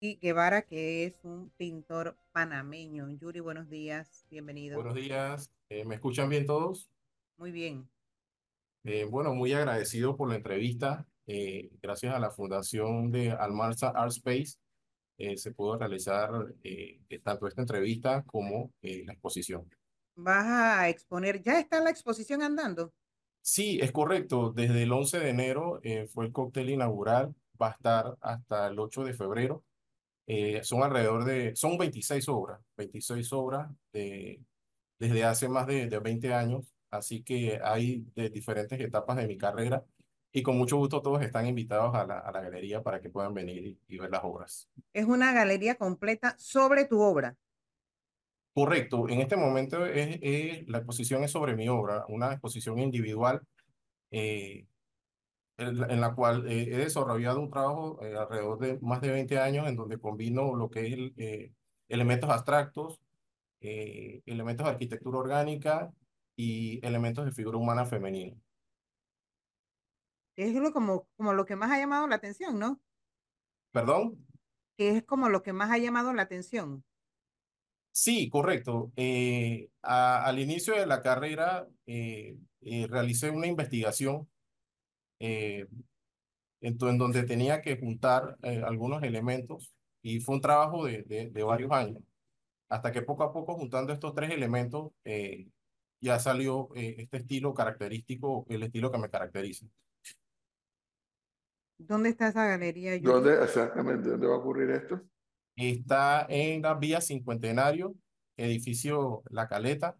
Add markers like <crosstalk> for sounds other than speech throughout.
y Guevara, que es un pintor panameño. Yuri, buenos días, bienvenido. Buenos días, eh, ¿me escuchan bien todos? Muy bien. Eh, bueno, muy agradecido por la entrevista. Eh, gracias a la fundación de Almanza Art Space se pudo realizar tanto esta entrevista como la exposición. ¿Vas a exponer? ¿Ya está la exposición andando? Sí, es correcto. Desde el 11 de enero fue el cóctel inaugural. Va a estar hasta el 8 de febrero. Eh, son alrededor de, son 26 obras, 26 obras de, desde hace más de, de 20 años, así que hay de diferentes etapas de mi carrera y con mucho gusto todos están invitados a la, a la galería para que puedan venir y, ver las obras. Es una galería completa sobre tu obra. Correcto, en este momento es, la exposición es sobre mi obra, una exposición individual eh, en la cual eh, he desarrollado un trabajo eh, alrededor de más de 20 años en donde combino lo que es eh, elementos abstractos, elementos de arquitectura orgánica y elementos de figura humana femenina. Es lo como, como lo que más ha llamado la atención, ¿no? ¿Perdón? Es como lo que más ha llamado la atención. Sí, correcto. al inicio de la carrera realicé una investigación eh, en, donde tenía que juntar eh, algunos elementos y fue un trabajo de, de, varios años, hasta que poco a poco juntando estos tres elementos eh, ya salió este estilo característico, el estilo que me caracteriza. ¿Dónde está esa galería? ¿Dónde exactamente? ¿Dónde va a ocurrir esto? Está en la vía Cincuentenario, edificio La Caleta.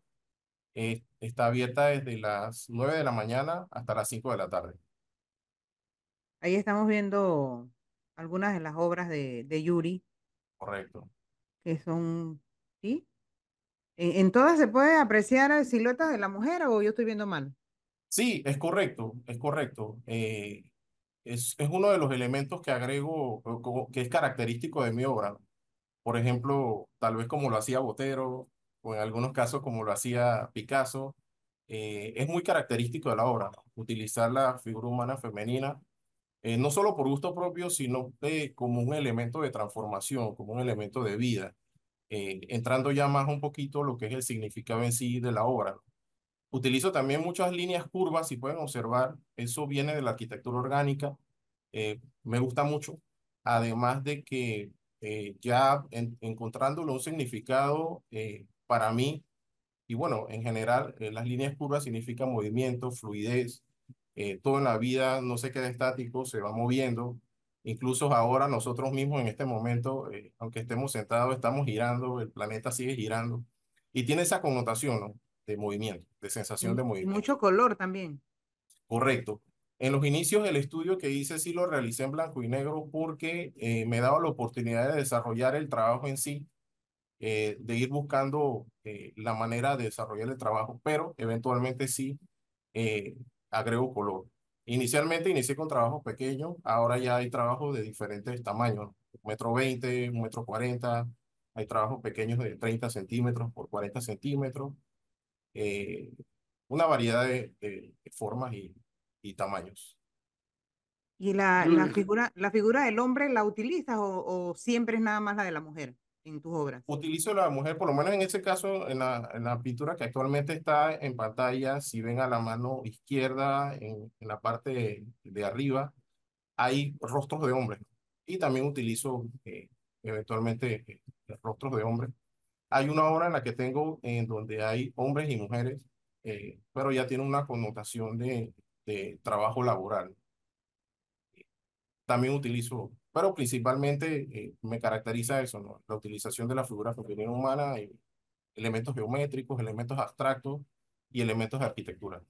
está abierta desde las 9 de la mañana hasta las 5 de la tarde. Ahí estamos viendo algunas de las obras de, de Yuri. Correcto. Que son, ¿sí? ¿En, todas se puede apreciar siluetas de la mujer o yo estoy viendo mal? Sí, es correcto, es correcto. Eh, es, es uno de los elementos que agrego, que es característico de mi obra. Por ejemplo, tal vez como lo hacía Botero, o en algunos casos como lo hacía Picasso, eh, es muy característico de la obra, utilizar la figura humana femenina eh, no solo por gusto propio, sino eh, como un elemento de transformación, como un elemento de vida, eh, entrando ya más un poquito lo que es el significado en sí de la obra. Utilizo también muchas líneas curvas, si pueden observar, eso viene de la arquitectura orgánica, me gusta mucho, además de que ya encontrándolo un significado para mí, y bueno, en general, las líneas curvas significan movimiento, fluidez, eh, todo en la vida no se queda estático, se va moviendo. Incluso ahora nosotros mismos en este momento, eh, aunque estemos sentados, estamos girando, el planeta sigue girando. Y tiene esa connotación ¿no? de movimiento, de sensación de movimiento. mucho color también. Correcto. En los inicios del estudio que hice sí lo realicé en blanco y negro porque eh, me daba la oportunidad de desarrollar el trabajo en sí, de ir buscando la manera de desarrollar el trabajo, pero eventualmente sí agrego color. Inicialmente inicié con trabajos pequeños, ahora ya hay trabajos de diferentes tamaños, un metro veinte, un metro cuarenta, hay trabajos pequeños de 30 centímetros por 40 centímetros, eh, una variedad de, formas y, y, tamaños. ¿Y la, la, figura, la figura del hombre la utilizas o, o siempre es nada más la de la mujer? En tus obras? Utilizo la mujer, por lo menos en ese caso, en la, en la pintura que actualmente está en pantalla, si ven a la mano izquierda, en, en la parte de, arriba, hay rostros de hombres. Y también utilizo eh, eventualmente eh, rostros de hombres. Hay una obra en la que tengo en donde hay hombres y mujeres, eh, pero ya tiene una connotación de, de trabajo laboral. También utilizo pero principalmente eh, me caracteriza eso, ¿no? La utilización de la figura femenina humana, y elementos geométricos, elementos abstractos y elementos de arquitectura.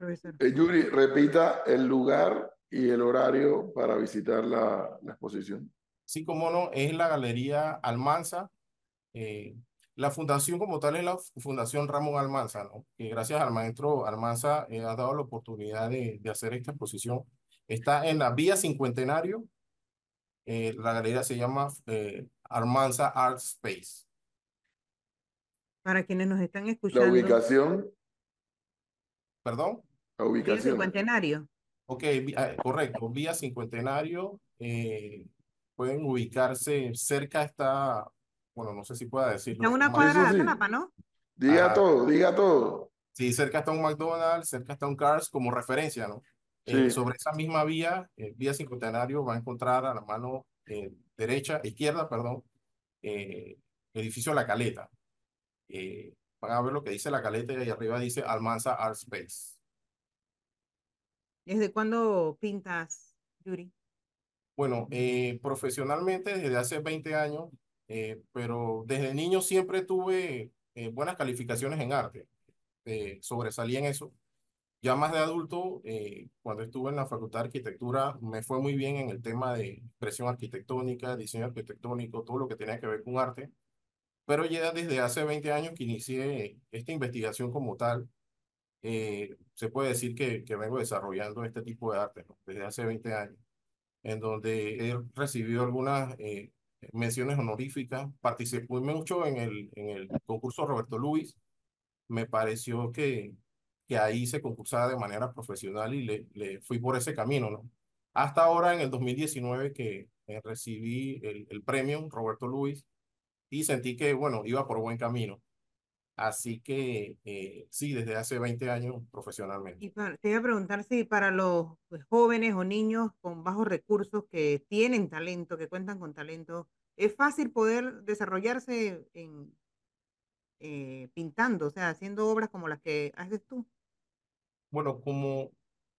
Eh, Yuri, repita el lugar y el horario para visitar la, la exposición. Sí, como no, es la Galería Almanza. Eh, la fundación como tal es la Fundación Ramón Almanza, ¿no? que gracias al maestro Almanza ha dado la oportunidad de, de hacer esta exposición Está en la vía Cincuentenario. Eh, la galería se llama eh, Armanza Art Space. Para quienes nos están escuchando. La ubicación. ¿Perdón? La ubicación. Vía Cincuentenario. Ok, eh, correcto. Vía Cincuentenario, eh, pueden ubicarse cerca está, bueno, no sé si pueda decirlo. Está una cuadra de sí. Atlapa, ¿no? Diga Ajá. todo, diga todo. Sí, cerca está un McDonald's, cerca está un Cars como referencia, ¿no? Eh, Sí. sobre esa misma vía, eh, vía cincuentenario, va a encontrar a la mano eh, derecha, izquierda, perdón, eh, edificio La Caleta. Eh, van a ver lo que dice La Caleta y ahí arriba dice Almanza Art Space. ¿Desde cuándo pintas, Yuri? Bueno, eh, profesionalmente desde hace 20 años, eh, pero desde niño siempre tuve eh, buenas calificaciones en arte. Eh, sobresalí en eso. Ya más de adulto, eh, cuando estuve en la Facultad de Arquitectura, me fue muy bien en el tema de expresión arquitectónica, diseño arquitectónico, todo lo que tenía que ver con arte. Pero ya desde hace 20 años que inicié esta investigación como tal, eh, se puede decir que, que vengo desarrollando este tipo de arte, ¿no? Desde hace 20 años, en donde he recibido algunas eh, menciones honoríficas. Participé mucho en el, en el concurso Roberto Luis. Me pareció que, que ahí se concursaba de manera profesional y le, le fui por ese camino, ¿no? Hasta ahora, en el 2019, que eh, recibí el, el premio Roberto Luis y sentí que, bueno, iba por buen camino. Así que eh, sí, desde hace 20 años profesionalmente. Y para- te iba a preguntar si para los pues, jóvenes o niños con bajos recursos que tienen talento, que cuentan con talento, es fácil poder desarrollarse en eh, pintando, o sea, haciendo obras como las que haces tú. Bueno, como,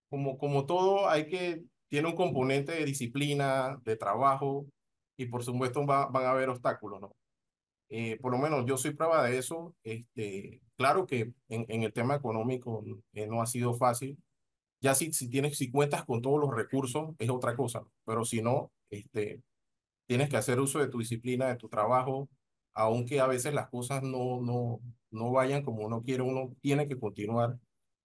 como, como todo, hay que, tiene un componente de disciplina, de trabajo, y por supuesto va- van a haber obstáculos, ¿no? Eh, por lo menos yo soy prueba de eso. Este, claro que en, en el tema económico eh, no ha sido fácil. Ya si, si tienes, si cuentas con todos los recursos, es otra cosa, pero si no, este, tienes que hacer uso de tu disciplina, de tu trabajo, aunque a veces las cosas no, no, no vayan como uno quiere, uno tiene que continuar.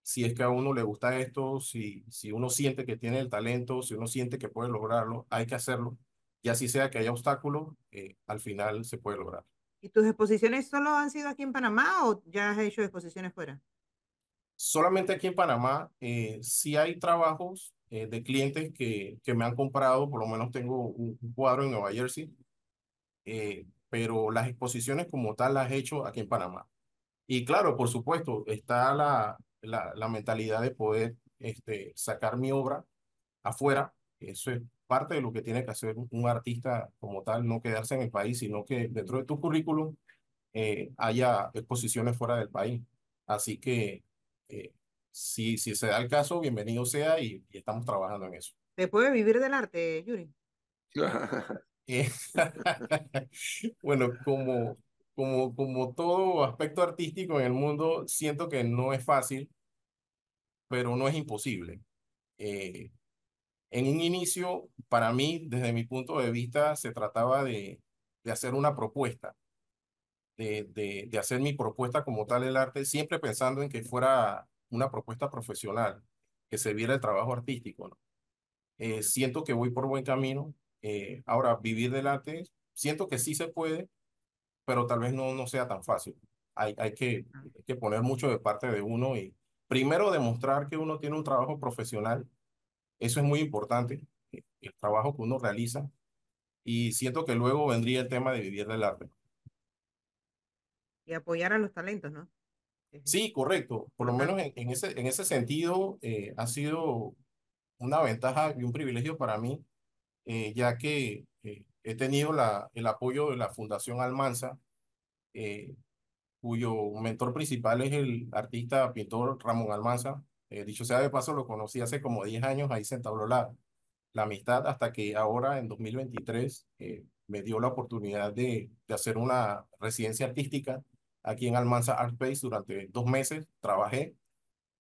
Si es que a uno le gusta esto, si, si uno siente que tiene el talento, si uno siente que puede lograrlo, hay que hacerlo. Y así sea que haya obstáculos, eh, al final se puede lograr. ¿Y tus exposiciones solo han sido aquí en Panamá o ya has hecho exposiciones fuera? Solamente aquí en Panamá, eh, sí hay trabajos eh, de clientes que, que me han comprado, por lo menos tengo un, un cuadro en Nueva Jersey, eh, pero las exposiciones como tal las he hecho aquí en Panamá. Y claro, por supuesto, está la, la, la mentalidad de poder este, sacar mi obra afuera. Eso es parte de lo que tiene que hacer un artista como tal, no quedarse en el país, sino que dentro de tu currículum eh, haya exposiciones fuera del país. Así que eh, si, si se da el caso, bienvenido sea y, y estamos trabajando en eso. ¿Se puede vivir del arte, Yuri? <laughs> Eh, <laughs> bueno, como, como, como todo aspecto artístico en el mundo, siento que no es fácil, pero no es imposible. Eh, en un inicio, para mí, desde mi punto de vista, se trataba de, de hacer una propuesta, de, de, de hacer mi propuesta como tal el arte, siempre pensando en que fuera una propuesta profesional, que se viera el trabajo artístico. Eh, siento que voy por buen camino. Eh, ahora, vivir del arte, siento que sí se puede, pero tal vez no, no sea tan fácil. Hay, hay que, hay que poner mucho de parte de uno y primero demostrar que uno tiene un trabajo profesional. Eso es muy importante, eh, el trabajo que uno realiza. Y siento que luego vendría el tema de vivir del arte. Y apoyar a los talentos, ¿no? Sí, correcto. Por lo menos en, en ese, en ese sentido, eh, ha sido una ventaja y un privilegio para mí, eh, ya que he tenido la, el apoyo de la Fundación Almanza, eh, cuyo mentor principal es el artista pintor Ramón Almanza. Eh, dicho sea de paso, lo conocí hace como 10 años, ahí se entabló la, la amistad hasta que ahora en 2023 eh, me dio la oportunidad de, de hacer una residencia artística aquí en Almanza Art Space durante dos meses, trabajé.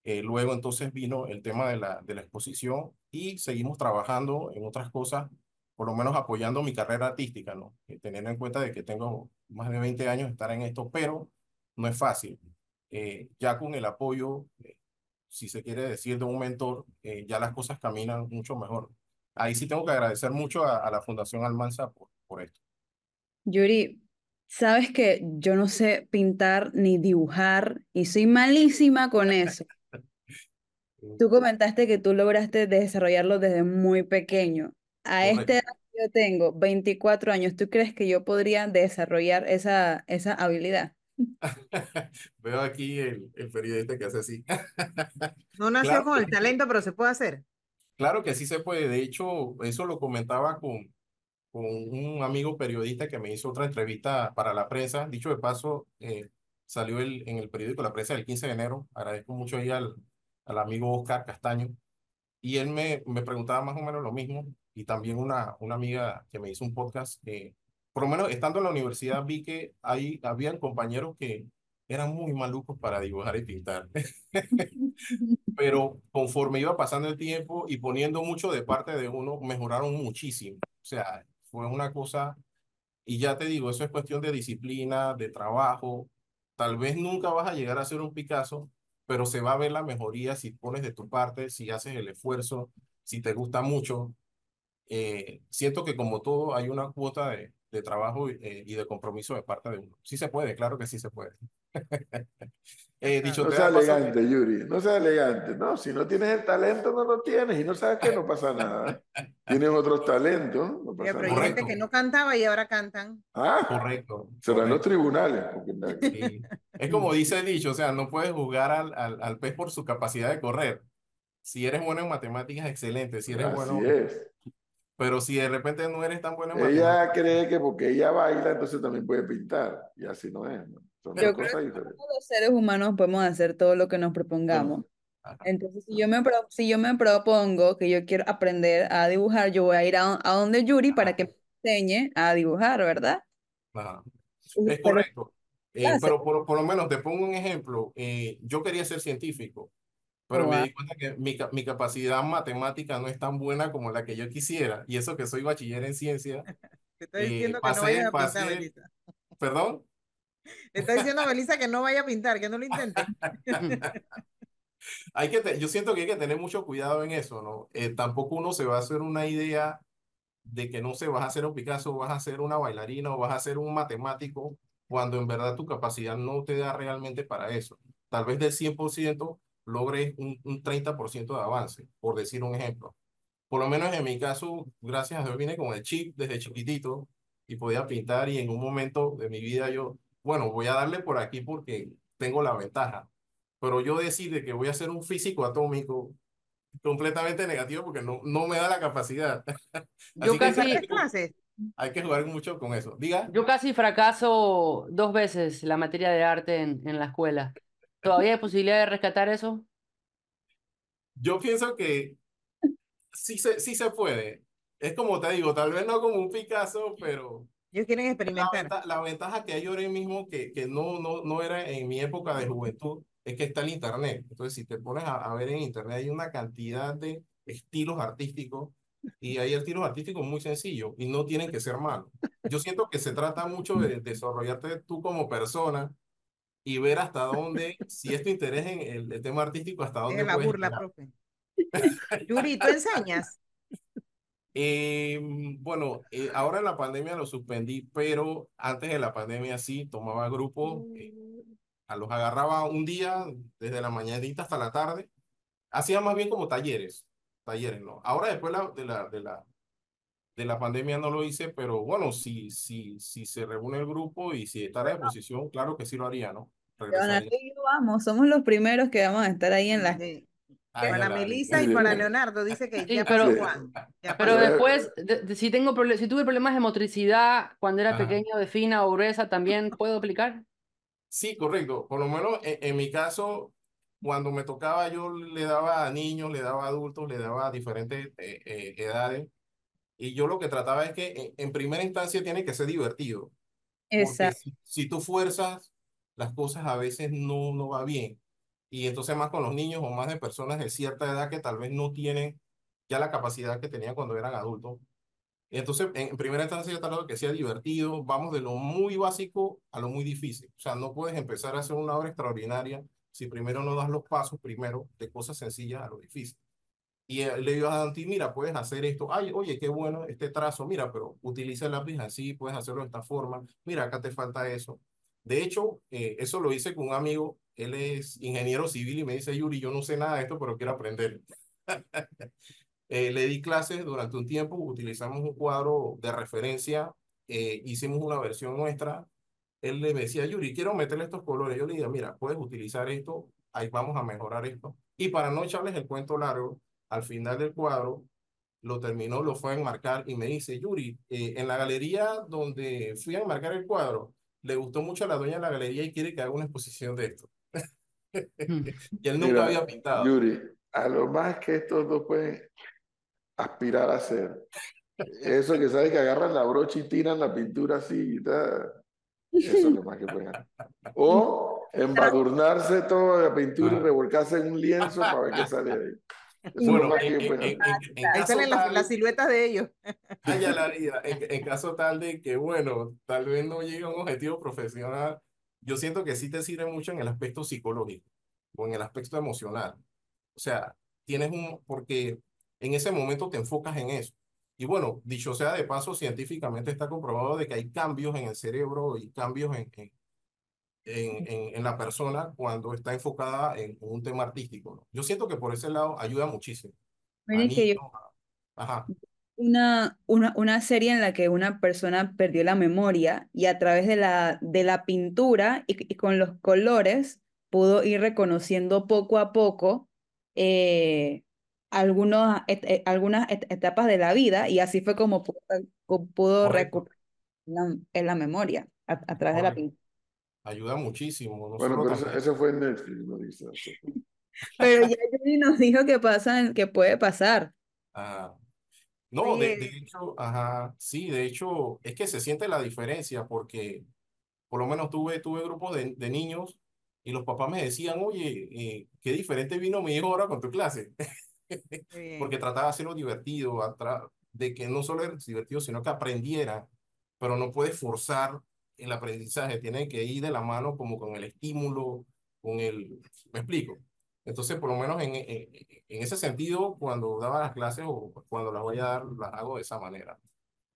Eh, luego entonces vino el tema de la, de la exposición y seguimos trabajando en otras cosas, por lo menos apoyando mi carrera artística, ¿no? Eh, teniendo en cuenta de que tengo más de 20 años de estar en esto, pero no es fácil. Eh, ya con el apoyo, eh, si se quiere decir, de un mentor, eh, ya las cosas caminan mucho mejor. Ahí sí tengo que agradecer mucho a, a la Fundación Almanza por, por esto. Yuri, sabes que yo no sé pintar ni dibujar y soy malísima con eso. <laughs> Tú comentaste que tú lograste desarrollarlo desde muy pequeño. A Correcto. edad yo tengo, 24 años, ¿tú crees que yo podría desarrollar esa, esa habilidad? <laughs> Veo aquí el, el periodista que hace así. <laughs> No nació Claro con el talento, pero se puede hacer. Claro que sí se puede. De hecho, eso lo comentaba con, con un amigo periodista que me hizo otra entrevista para la prensa. Dicho de paso, eh, salió el, en el periódico La Prensa del 15 de enero. Agradezco mucho ahí al, al amigo Oscar Castaño. Y él me, me preguntaba más o menos lo mismo. Y también una, una amiga que me hizo un podcast. eh, por lo menos estando en la universidad vi que ahí habían compañeros que eran muy malucos para dibujar y pintar. <laughs> pero conforme iba pasando el tiempo y poniendo mucho de parte de uno, mejoraron muchísimo. O sea, fue una cosa, y ya te digo, eso es cuestión de disciplina, de trabajo. Tal vez nunca vas a llegar a ser un Picasso, pero se va a ver la mejoría si pones de tu parte, si haces el esfuerzo, si te gusta mucho. Eh, siento que como todo hay una cuota de, de trabajo eh, y de compromiso de parte de uno. Sí se puede, claro que sí se puede. <laughs> Eh, dicho No sea elegante, Yuri, no seas elegante. No, si no tienes el talento, no lo tienes. Y no sabes que no pasa nada. <laughs> Tienes otros talentos, no pasa pero hay gente que no cantaba y ahora cantan. Ah, correcto. serán los tribunales. porque <laughs> Sí. Es como dice el dicho, o sea, no puedes juzgar al, al, al pez por su capacidad de correr. Si eres bueno en matemáticas, excelente. Si eres bueno, es. Pero si de repente no eres tan bueno en Ella cree que porque ella baila, entonces también puede pintar. Y así no es. ¿no? Son Yo creo cosas que todos los seres humanos podemos hacer todo lo que nos propongamos. Ajá. Entonces, si yo me, pro- si yo me propongo que yo quiero aprender a dibujar, yo voy a ir a, a donde Yuri para que me enseñe a dibujar, ¿verdad? Ajá. Es correcto. Eh, pero por, por lo menos te pongo un ejemplo. Eh, yo quería ser científico, pero Oh, me di cuenta que mi, mi capacidad matemática no es tan buena como la que yo quisiera. Y eso que soy bachiller en ciencia, <laughs> Te estoy eh, diciendo que no vayas pasé, a pintar, pasé, Belisa. perdón. <laughs> Le está diciendo a Belisa que no vaya a pintar, que no lo intente. <laughs> Hay que te- yo siento que hay que tener mucho cuidado en eso, ¿no? Eh, tampoco uno se va a hacer una idea de que no se vas a hacer un Picasso, vas a ser una bailarina o vas a ser un matemático, cuando en verdad tu capacidad no te da realmente para eso. Tal vez del 100% logres un, un 30% de avance, por decir un ejemplo. Por lo menos en mi caso, gracias a Dios, vine con el chip desde chiquitito y podía pintar y en un momento de mi vida yo, bueno, voy a darle por aquí porque tengo la ventaja. Pero yo decide que voy a ser un físico atómico completamente negativo porque no, no me da la capacidad. <laughs> Yo Así que hay que- casi, hay que jugar mucho con eso. Diga, yo casi fracaso dos veces la materia de arte en, en la escuela. ¿Todavía hay posibilidad de rescatar eso? yo pienso que sí se, sí se puede. Es como te digo, tal vez no como un Picasso, pero Ellos quieren la, experimentar. venta- la ventaja que hay ahora mismo, que, que no, no, no era en mi época de juventud, es que está el Internet. Entonces, si te pones a, a ver en Internet, hay una cantidad de estilos artísticos y hay estilos artísticos muy sencillos y no tienen que ser malos. Yo siento que se trata mucho de desarrollarte tú como persona y ver hasta dónde, si es tu interés en el, el tema artístico, hasta dónde Deje la puedes burla, llegar. profe. <laughs> Yuri, ¿tú enseñas? Eh, bueno, eh, ahora en la pandemia lo suspendí, pero antes de la pandemia sí tomaba grupos, eh, a los agarraba un día desde la mañanita hasta la tarde. Hacía más bien como talleres, talleres, ¿no? Ahora después la- de la, de la, de la pandemia no lo hice, pero bueno, si, si, si se reúne el grupo y si está a disposición, claro que sí lo haría, ¿no? Leonardo y yo vamos, somos los primeros que vamos a estar ahí en la... Sí. Ay, Para Melissa y para. Leonardo, dice que Sí, ya pero- pasó Juan. Ya Pero pasó. después, de- de- si tengo si tuve problemas de motricidad cuando era Ajá. pequeño, de fina o gruesa, ¿también puedo aplicar? Sí, correcto. Por lo menos en, en mi caso, cuando me tocaba, yo le daba a niños, le daba a adultos, le daba a diferentes eh, eh, edades. Y yo lo que trataba es que en, en primera instancia tiene que ser divertido. Exacto. si, si tú fuerzas, las cosas a veces no, no va bien. Y entonces más con los niños o más de personas de cierta edad que tal vez no tienen ya la capacidad que tenían cuando eran adultos. Entonces, en, en primera instancia, yo trato de que sea divertido. Vamos de lo muy básico a lo muy difícil. O sea, no puedes empezar a hacer una obra extraordinaria si primero no das los pasos primero de cosas sencillas a lo difícil. Y eh, le digo a Dante, mira, puedes hacer esto. Ay, oye, qué bueno este trazo. Mira, pero utiliza el lápiz así, puedes hacerlo de esta forma. Mira, acá te falta eso. De hecho, eh, eso lo hice con un amigo. Él es ingeniero civil y me dice, Yuri, yo no sé nada de esto, pero quiero aprender. <laughs> Eh, le di clases durante un tiempo, utilizamos un cuadro de referencia, eh, hicimos una versión nuestra. Él le decía, Yuri, quiero meterle estos colores. Yo le dije, mira, puedes utilizar esto, ahí vamos a mejorar esto. Y para no echarles el cuento largo, al final del cuadro, lo terminó, lo fue a enmarcar y me dice, Yuri, eh, en la galería donde fui a enmarcar el cuadro, le gustó mucho a la dueña de la galería y quiere que haga una exposición de esto. <laughs> y él nunca Mira, había pintado. Yuri, a lo más que estos dos pueden aspirar a hacer, eso que sabes que agarran la brocha y tiran la pintura así y tal, eso es lo más que pueden hacer. O <laughs> embadurnarse toda la pintura y Ah. revolcarse en un lienzo para ver qué sale de ahí. <laughs> Bueno, en, en- en- Ahí caso salen las, tal- las siluetas de ellos. Haría. <laughs> En, en caso tal de que, bueno, tal vez no llegue a un objetivo profesional, yo siento que sí te sirve mucho en el aspecto psicológico o en el aspecto emocional. O sea, tienes un, porque en ese momento te enfocas en eso. Y bueno, dicho sea de paso, científicamente está comprobado de que hay cambios en el cerebro y cambios en, en, en, en- en la persona cuando está enfocada en un tema artístico, ¿no? Yo siento que por ese lado ayuda muchísimo. Mire que yo- Ajá. una, una, una serie en la que una persona perdió la memoria y a través de la, de la pintura y, y con los colores pudo ir reconociendo poco a poco eh, algunos, et- eh, algunas et- etapas de la vida y así fue como pudo, pudo Correcto. recuperar la, en la memoria a, a través de la Correcto. pintura. Ayuda muchísimo. Bueno, Nosotros pero eso, eso fue en Netflix, no dice. <laughs> Pero ya Yuri nos dijo que pasa, que puede pasar. Ajá. No, de, de hecho, ajá, sí, de hecho, es que se siente la diferencia porque por lo menos tuve, tuve grupos de, de niños y los papás me decían, oye, eh, qué diferente vino mi hijo ahora con tu clase, <laughs> porque trataba de hacerlo divertido, de que no solo era divertido, sino que aprendiera, pero no puedes forzar el aprendizaje, tiene que ir de la mano como con el estímulo, con el, ¿me explico? Entonces, por lo menos en, en, en ese sentido, cuando daba las clases o cuando las voy a dar, las hago de esa manera.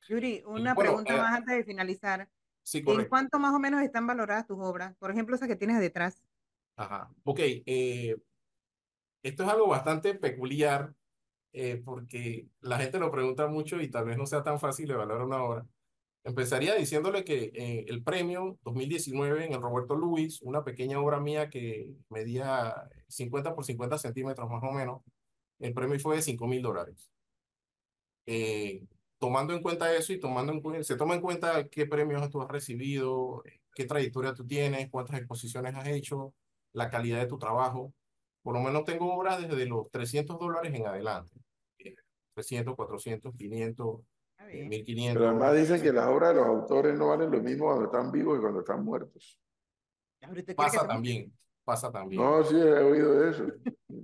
Yuri, una bueno, pregunta eh, más antes de finalizar. sí, ¿En cuánto más o menos están valoradas tus obras? Por ejemplo, esas que tienes detrás. Ajá. Ok, eh, esto es algo bastante peculiar eh, porque la gente lo pregunta mucho y tal vez no sea tan fácil evaluar una obra. Empezaría diciéndole que eh, el premio 2019 en el Roberto Luis, una pequeña obra mía que medía 50 por 50 centímetros más o menos, el premio fue de 5 mil dólares. Eh, tomando en cuenta eso y tomando en cuenta, se toma en cuenta qué premios tú has recibido, eh, qué trayectoria tú tienes, cuántas exposiciones has hecho, la calidad de tu trabajo. Por lo menos tengo obras desde los 300 dólares en adelante. Eh, 300, 400, 500, Está eh, bien. 1500. Pero además dicen que las obras de los autores no valen lo mismo cuando están vivos que cuando están muertos. Ahora, ¿usted quiere que Pasa también, pasa también. No, sí, he oído de eso.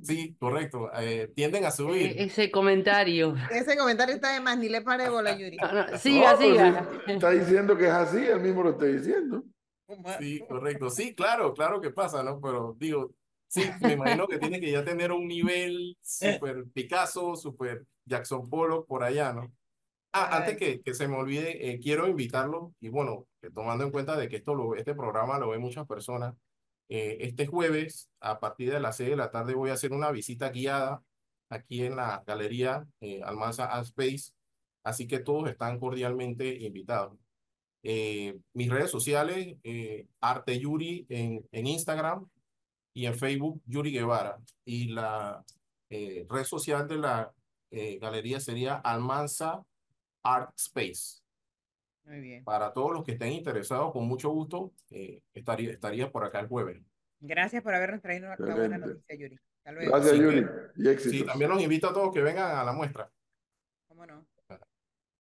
Sí, correcto. eh, tienden a Eh, subir. ese comentario. Ese comentario está de más, ni le pare bola, Yuri. No, no, siga, No, pues, siga. si <laughs> está diciendo que es así, él mismo lo está diciendo. Sí, correcto. Sí, claro, claro que pasa, ¿no? Pero digo, sí, me imagino que tiene que ya tener un nivel <laughs> super Picasso, super Jackson Pollock por allá, ¿no? Ah, antes que, que se me olvide, eh, quiero invitarlo, y bueno, que tomando en cuenta de que esto lo, este programa lo ven muchas personas, eh, este jueves, a partir de las 6 de la tarde, voy a hacer una visita guiada aquí en la galería eh, Almanza Art Space, así que todos están cordialmente invitados. Eh, mis redes sociales, eh, Arte Yuri en, en Instagram y en Facebook, Yuri Guevara. Y la eh, red social de la eh, galería sería Almanza Art Space. Muy bien. Para todos los que estén interesados, con mucho gusto, eh, estaría, estaría por acá el jueves. Gracias por habernos traído la buena noticia, Yuri. Hasta luego. Gracias, Sí, Yuri. Y Sí, éxitos. también los invito a todos que vengan a la muestra. ¿Cómo no?